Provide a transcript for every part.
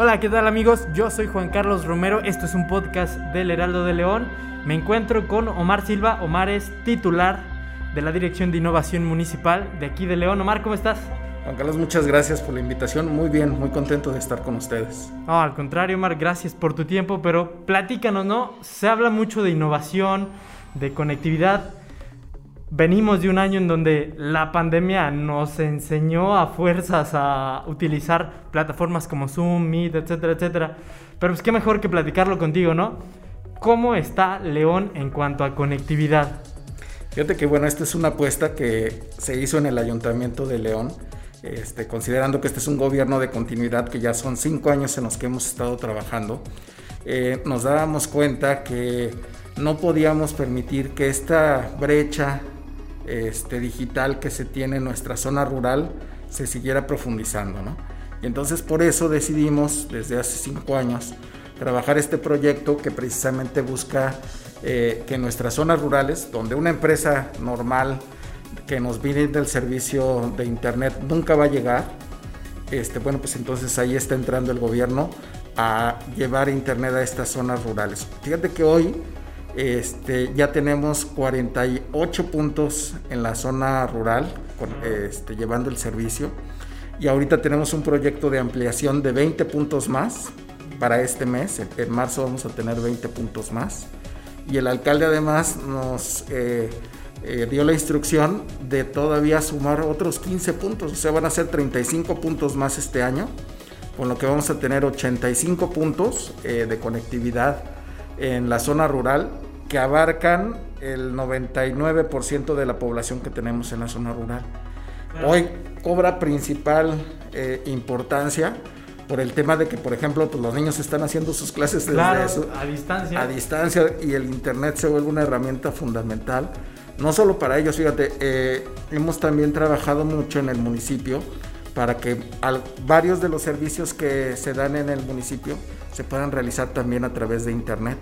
Hola, ¿qué tal amigos? Yo soy Juan Carlos Romero, esto es un podcast del Heraldo de León. Me encuentro con Omar Silva, Omar es titular de la Dirección de Innovación Municipal de aquí de León. Omar, ¿cómo estás? Juan Carlos, muchas gracias por la invitación. Muy bien, muy contento de estar con ustedes. No, al contrario, Omar, gracias por tu tiempo, pero platícanos, ¿no? Se habla mucho de innovación, de conectividad, venimos de un año en donde la pandemia nos enseñó a fuerzas a utilizar plataformas como Zoom, Meet, etcétera, etcétera. Pero pues qué mejor que platicarlo contigo, ¿no? ¿Cómo está León en cuanto a conectividad? Fíjate que bueno, esta es una apuesta que se hizo en el Ayuntamiento de León, este, considerando que este es un gobierno de continuidad, que ya son cinco años en los que hemos estado trabajando, eh, nos dábamos cuenta que no podíamos permitir que esta brecha este, digital que se tiene en nuestra zona rural se siguiera profundizando. ¿no? Y entonces por eso decidimos desde hace cinco años trabajar este proyecto que precisamente busca eh, que nuestras zonas rurales, donde una empresa normal que nos viene del servicio de internet nunca va a llegar, este, bueno, pues entonces ahí está entrando el gobierno a llevar internet a estas zonas rurales. Fíjate que hoy este, ya tenemos 48 puntos en la zona rural este, llevando el servicio. Y ahorita tenemos un proyecto de ampliación de 20 puntos más para este mes. En, marzo vamos a tener 20 puntos más. Y el alcalde además nos eh, eh, dio la instrucción de todavía sumar otros 15 puntos, o sea, van a ser 35 puntos más este año, con lo que vamos a tener 85 puntos eh, de conectividad en la zona rural que abarcan el 99% de la población que tenemos en la zona rural. Hoy cobra principal eh, importancia por el tema de que, por ejemplo, pues, los niños están haciendo sus clases desde a distancia. A distancia y el Internet se vuelve una herramienta fundamental. No solo para ellos, fíjate, eh, hemos también trabajado mucho en el municipio para que varios de los servicios que se dan en el municipio se puedan realizar también a través de Internet.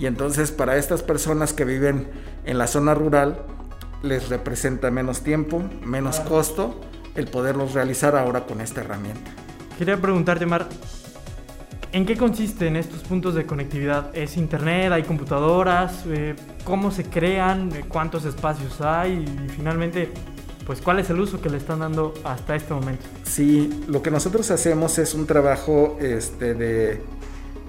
Y entonces para estas personas que viven en la zona rural les representa menos tiempo, menos costo el poderlos realizar ahora con esta herramienta. Quería preguntarte, Mar, ¿en qué consisten estos puntos de conectividad? ¿Es internet? ¿Hay computadoras? Eh, ¿Cómo se crean? ¿Cuántos espacios hay? Y finalmente, pues cuál es el uso que le están dando hasta este momento. Sí, lo que nosotros hacemos es un trabajo este, de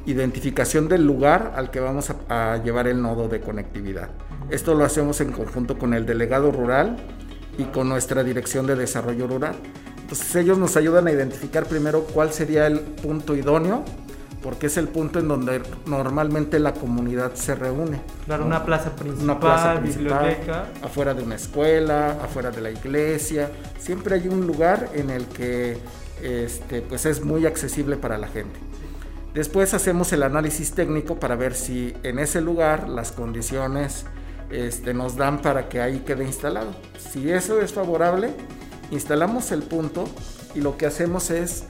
identificación del lugar al que vamos a, llevar el nodo de conectividad. Esto lo hacemos en conjunto con el delegado rural y con nuestra dirección de desarrollo rural. Entonces ellos nos ayudan a identificar primero cuál sería el punto idóneo, porque es el punto en donde normalmente la comunidad se reúne. Claro, una plaza principal, una plaza biblioteca. Afuera de una escuela, afuera de la iglesia. Siempre hay un lugar en el que este, pues es muy accesible para la gente. Después hacemos el análisis técnico para ver si en ese lugar las condiciones este, nos dan para que ahí quede instalado. Si eso es favorable, instalamos el punto y lo que hacemos es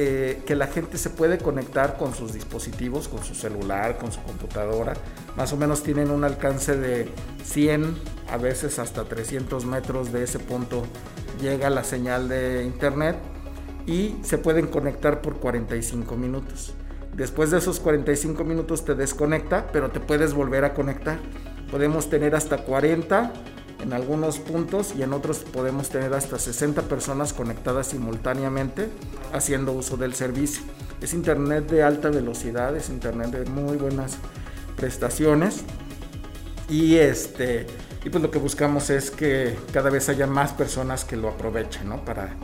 eh, que la gente se puede conectar con sus dispositivos, con su celular, con su computadora. Más o menos tienen un alcance de 100, a veces hasta 300 metros de ese punto llega la señal de internet y se pueden conectar por 45 minutos. Después de esos 45 minutos te desconecta, pero te puedes volver a conectar. Podemos tener hasta 40 en algunos puntos y en otros podemos tener hasta 60 personas conectadas simultáneamente haciendo uso del servicio. Es internet de alta velocidad, es internet de muy buenas prestaciones y este y pues lo que buscamos es que cada vez haya más personas que lo aprovechen, ¿no? Para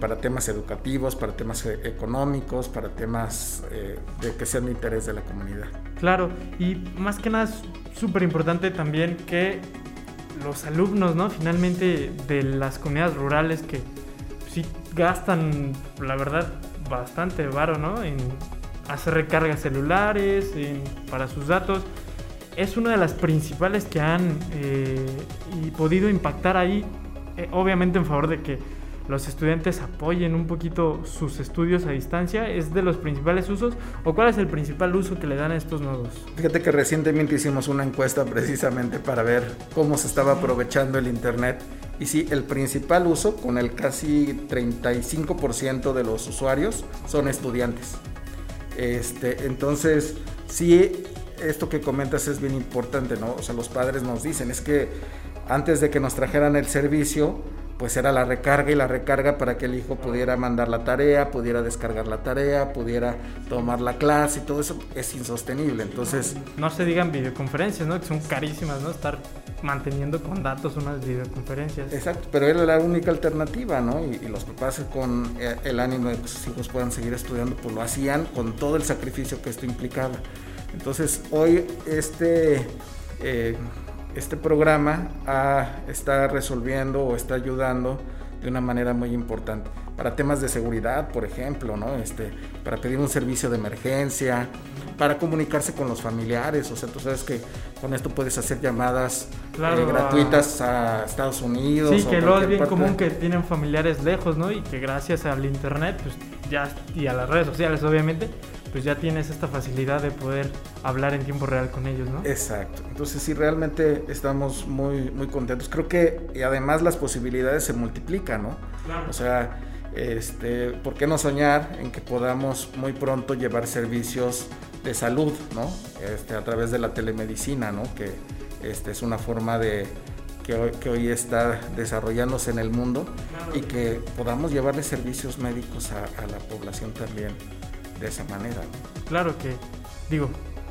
para temas educativos, para temas eh, económicos, para temas eh, de que sean de interés de la comunidad. Claro, y más que nada es súper importante también que los alumnos, ¿no? Finalmente de las comunidades rurales que sí gastan, la verdad, bastante varo, ¿no? En hacer recargas celulares, para sus datos. Es una de las principales que han eh, podido impactar ahí, obviamente en favor de que los estudiantes apoyen un poquito sus estudios a distancia? ¿Es de los principales usos o cuál es el principal uso que le dan a estos nodos? Fíjate que recientemente hicimos una encuesta precisamente para ver cómo se estaba aprovechando el Internet y sí, el principal uso, con el casi 35% de los usuarios, son estudiantes. Este, entonces, sí, esto que comentas es bien importante, ¿no? O sea, los padres nos dicen, es que antes de que nos trajeran el servicio, pues era la recarga y la recarga para que el hijo pudiera mandar la tarea, pudiera descargar la tarea, pudiera tomar la clase y todo eso es insostenible. Entonces... No se digan videoconferencias, ¿no? Que son carísimas, ¿no? Estar manteniendo con datos unas videoconferencias. Exacto, pero era la única alternativa, ¿no? Y, los papás con eh, el ánimo de que sus hijos puedan seguir estudiando, pues lo hacían con todo el sacrificio que esto implicaba. Entonces hoy este... Eh, este programa está resolviendo o está ayudando de una manera muy importante. Para temas de seguridad, por ejemplo, ¿no? Este, para pedir un servicio de emergencia, para comunicarse con los familiares. O sea, tú sabes que con esto puedes hacer llamadas eh, gratuitas a Estados Unidos. Sí, que lo es bien común que tienen familiares lejos, ¿no? Y que gracias al internet, pues ya, y a las redes sociales, obviamente, pues ya tienes esta facilidad de poder hablar en tiempo real con ellos, ¿no? Exacto. Entonces sí, realmente estamos muy, muy contentos. Creo que y además las posibilidades se multiplican, ¿no? Claro. O sea, este, ¿por qué no soñar en que podamos muy pronto llevar servicios de salud, ¿no? Este, a través de la telemedicina, ¿no? Que este, es una forma de, que hoy, que hoy, está desarrollándose en el mundo y que podamos llevarle servicios médicos a, a la población también de esa manera. Claro que, digo,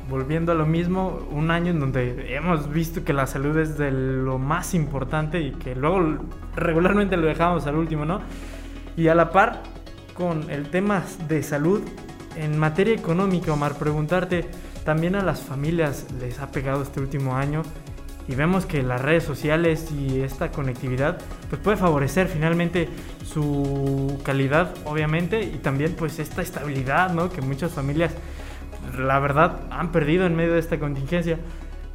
volviendo a lo mismo, un año en donde hemos visto que la salud es de lo más importante y que luego regularmente lo dejamos al último, ¿no? Y a la par con el tema de salud, en materia económica, Omar, preguntarte, también a las familias les ha pegado este último año y vemos que las redes sociales y esta conectividad pues puede favorecer finalmente su calidad obviamente y también pues esta estabilidad ¿no? que muchas familias la verdad han perdido en medio de esta contingencia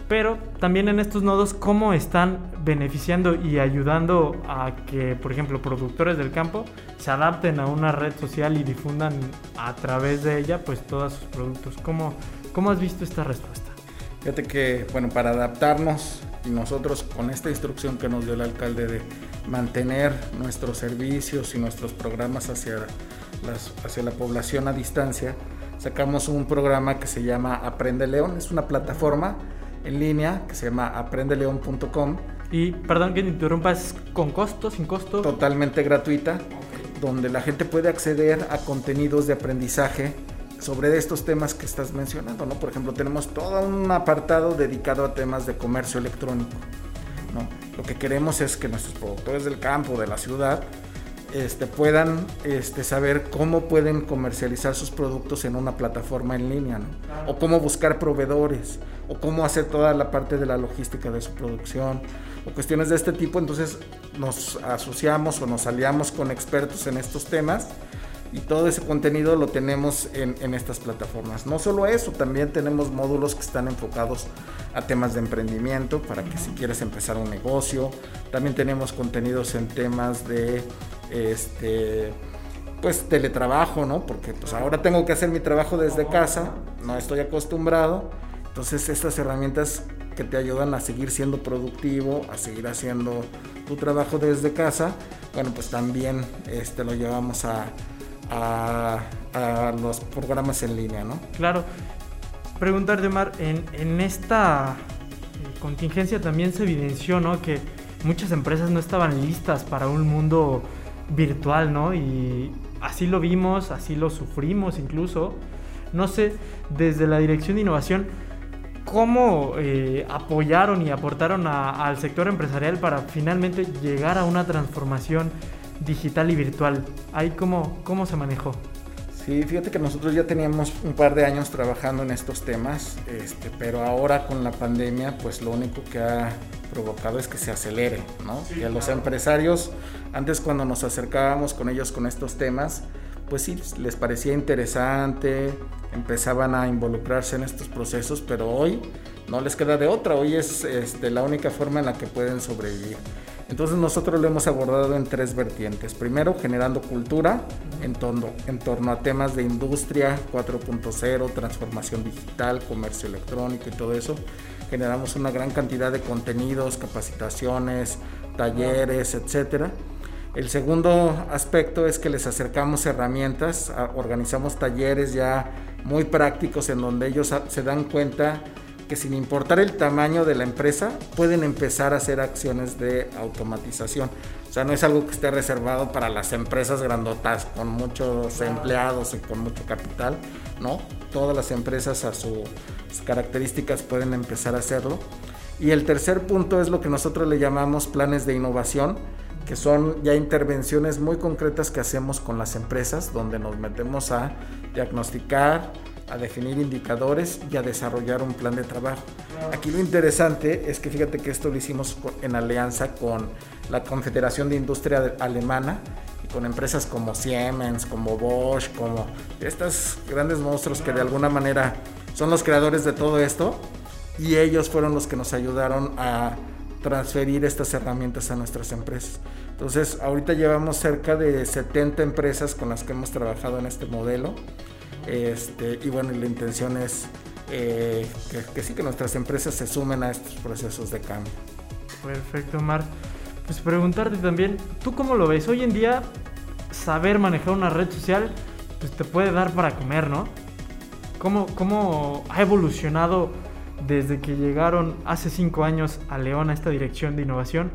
pero también en estos nodos cómo están beneficiando y ayudando a que por ejemplo productores del campo se adapten a una red social y difundan a través de ella pues todos sus productos ¿cómo, cómo has visto esta respuesta? Fíjate que, bueno, para adaptarnos y nosotros con esta instrucción que nos dio el alcalde de mantener nuestros servicios y nuestros programas hacia, las, hacia la población a distancia, sacamos un programa que se llama Aprende León. Es una plataforma en línea que se llama aprendeleón.com. Y, perdón que interrumpas, con costo, sin costo? Totalmente gratuita, donde la gente puede acceder a contenidos de aprendizaje sobre estos temas que estás mencionando, ¿no? Por ejemplo, tenemos todo un apartado dedicado a temas de comercio electrónico, ¿no? Lo que queremos es que nuestros productores del campo, de la ciudad, este, puedan este, saber cómo pueden comercializar sus productos en una plataforma en línea, ¿no? O cómo buscar proveedores, o cómo hacer toda la parte de la logística de su producción, o cuestiones de este tipo. Entonces nos asociamos o nos aliamos con expertos en estos temas y todo ese contenido lo tenemos en, estas plataformas. No solo eso, también tenemos módulos que están enfocados a temas de emprendimiento para que si quieres empezar un negocio. También tenemos contenidos en temas de este pues teletrabajo, ¿no? Porque pues ahora tengo que hacer mi trabajo desde casa, no estoy acostumbrado. Entonces estas herramientas que te ayudan a seguir siendo productivo, a seguir haciendo tu trabajo desde casa, bueno, pues también este, lo llevamos a, a, los programas en línea, ¿no? Claro. Preguntarte, Omar, en, en esta eh, contingencia también se evidenció, ¿no? Que muchas empresas no estaban listas para un mundo virtual, ¿no? Y así lo vimos, así lo sufrimos incluso. No sé, desde la Dirección de Innovación, ¿cómo eh, apoyaron y aportaron al sector empresarial para finalmente llegar a una transformación digital y virtual. ¿Ahí cómo, cómo se manejó? Sí, fíjate que nosotros ya teníamos un par de años trabajando en estos temas, este, pero ahora con la pandemia, pues lo único que ha provocado es que se acelere, ¿no? y a los empresarios, antes cuando nos acercábamos con ellos con estos temas, pues sí, les parecía interesante, empezaban a involucrarse en estos procesos, pero hoy no les queda de otra, hoy es este, la única forma en la que pueden sobrevivir. Entonces nosotros lo hemos abordado en tres vertientes. Primero, generando cultura en torno, a temas de industria 4.0, transformación digital, comercio electrónico y todo eso. Generamos una gran cantidad de contenidos, capacitaciones, talleres, etcétera. El segundo aspecto es que les acercamos herramientas, organizamos talleres ya muy prácticos en donde ellos se dan cuenta que sin importar el tamaño de la empresa, pueden empezar a hacer acciones de automatización. O sea, no es algo que esté reservado para las empresas grandotas con muchos empleados y con mucho capital, ¿no? Todas las empresas a sus características pueden empezar a hacerlo. Y el tercer punto es lo que nosotros le llamamos planes de innovación, que son ya intervenciones muy concretas que hacemos con las empresas, donde nos metemos a diagnosticar, a definir indicadores y a desarrollar un plan de trabajo. Aquí lo interesante es que fíjate que esto lo hicimos en alianza con la Confederación de Industria Alemana y con empresas como Siemens, como Bosch, como estos grandes monstruos que de alguna manera son los creadores de todo esto y ellos fueron los que nos ayudaron a transferir estas herramientas a nuestras empresas. Entonces, ahorita llevamos cerca de 70 empresas con las que hemos trabajado en este modelo este, y bueno, la intención es eh, que, sí, que nuestras empresas se sumen a estos procesos de cambio. Perfecto, Mar. Pues preguntarte también, ¿tú cómo lo ves? Hoy en día, saber manejar una red social, pues te puede dar para comer, ¿no? ¿Cómo, cómo ha evolucionado desde que llegaron hace cinco años a León a esta dirección de innovación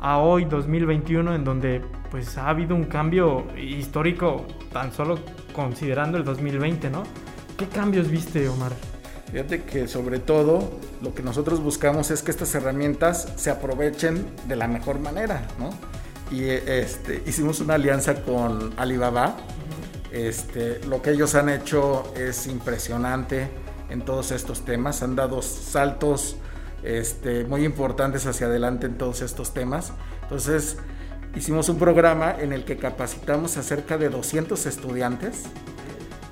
a hoy 2021 en donde pues ha habido un cambio histórico tan solo considerando el 2020, ¿no? ¿Qué cambios viste, Omar? Fíjate que sobre todo lo que nosotros buscamos es que estas herramientas se aprovechen de la mejor manera, ¿no? Y este, hicimos una alianza con Alibaba. Este, lo que ellos han hecho es impresionante en todos estos temas. Han dado saltos este, muy importantes hacia adelante en todos estos temas. Entonces, hicimos un programa en el que capacitamos a cerca de 200 estudiantes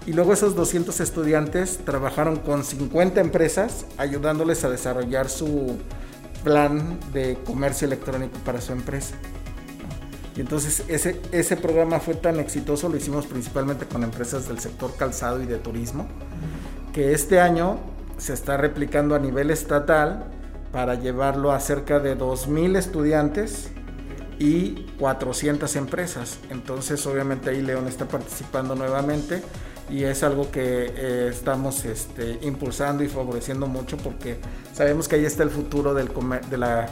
y luego esos 200 estudiantes trabajaron con 50 empresas ayudándoles a desarrollar su plan de comercio electrónico para su empresa. Y entonces ese, ese programa fue tan exitoso, lo hicimos principalmente con empresas del sector calzado y de turismo, que este año se está replicando a nivel estatal para llevarlo a cerca de 2.000 estudiantes y 400 empresas. Entonces, obviamente ahí León está participando nuevamente y es algo que eh, estamos este, impulsando y favoreciendo mucho porque sabemos que ahí está el futuro del de, la,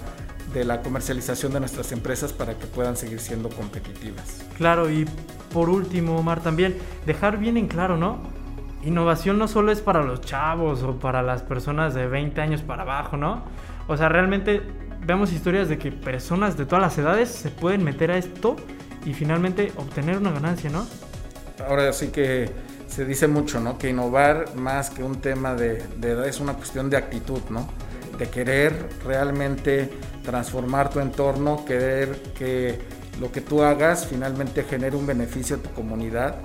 de la comercialización de nuestras empresas para que puedan seguir siendo competitivas. Claro, y por último, Omar, también dejar bien en claro, ¿no? Innovación no solo es para los chavos o para las personas de 20 años para abajo, ¿no? O sea, realmente vemos historias de que personas de todas las edades se pueden meter a esto y finalmente obtener una ganancia, ¿no? Ahora sí que se dice mucho, ¿no? Que innovar más que un tema de, edad es una cuestión de actitud, ¿no? De querer realmente transformar tu entorno, querer que lo que tú hagas finalmente genere un beneficio a tu comunidad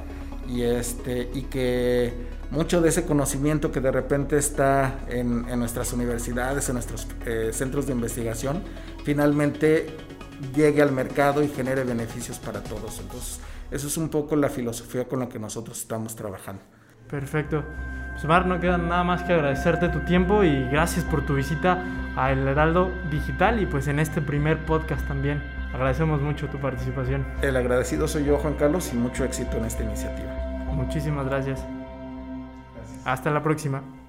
y, este, y que mucho de ese conocimiento que de repente está en, nuestras universidades, en nuestros eh, centros de investigación, finalmente llegue al mercado y genere beneficios para todos. Entonces, eso es un poco la filosofía con la que nosotros estamos trabajando. Perfecto. Pues Mar, no queda nada más que agradecerte tu tiempo y gracias por tu visita a El Heraldo Digital y pues en este primer podcast también. Agradecemos mucho tu participación. El agradecido soy yo, Juan Carlos, y mucho éxito en esta iniciativa. Muchísimas gracias. Hasta la próxima.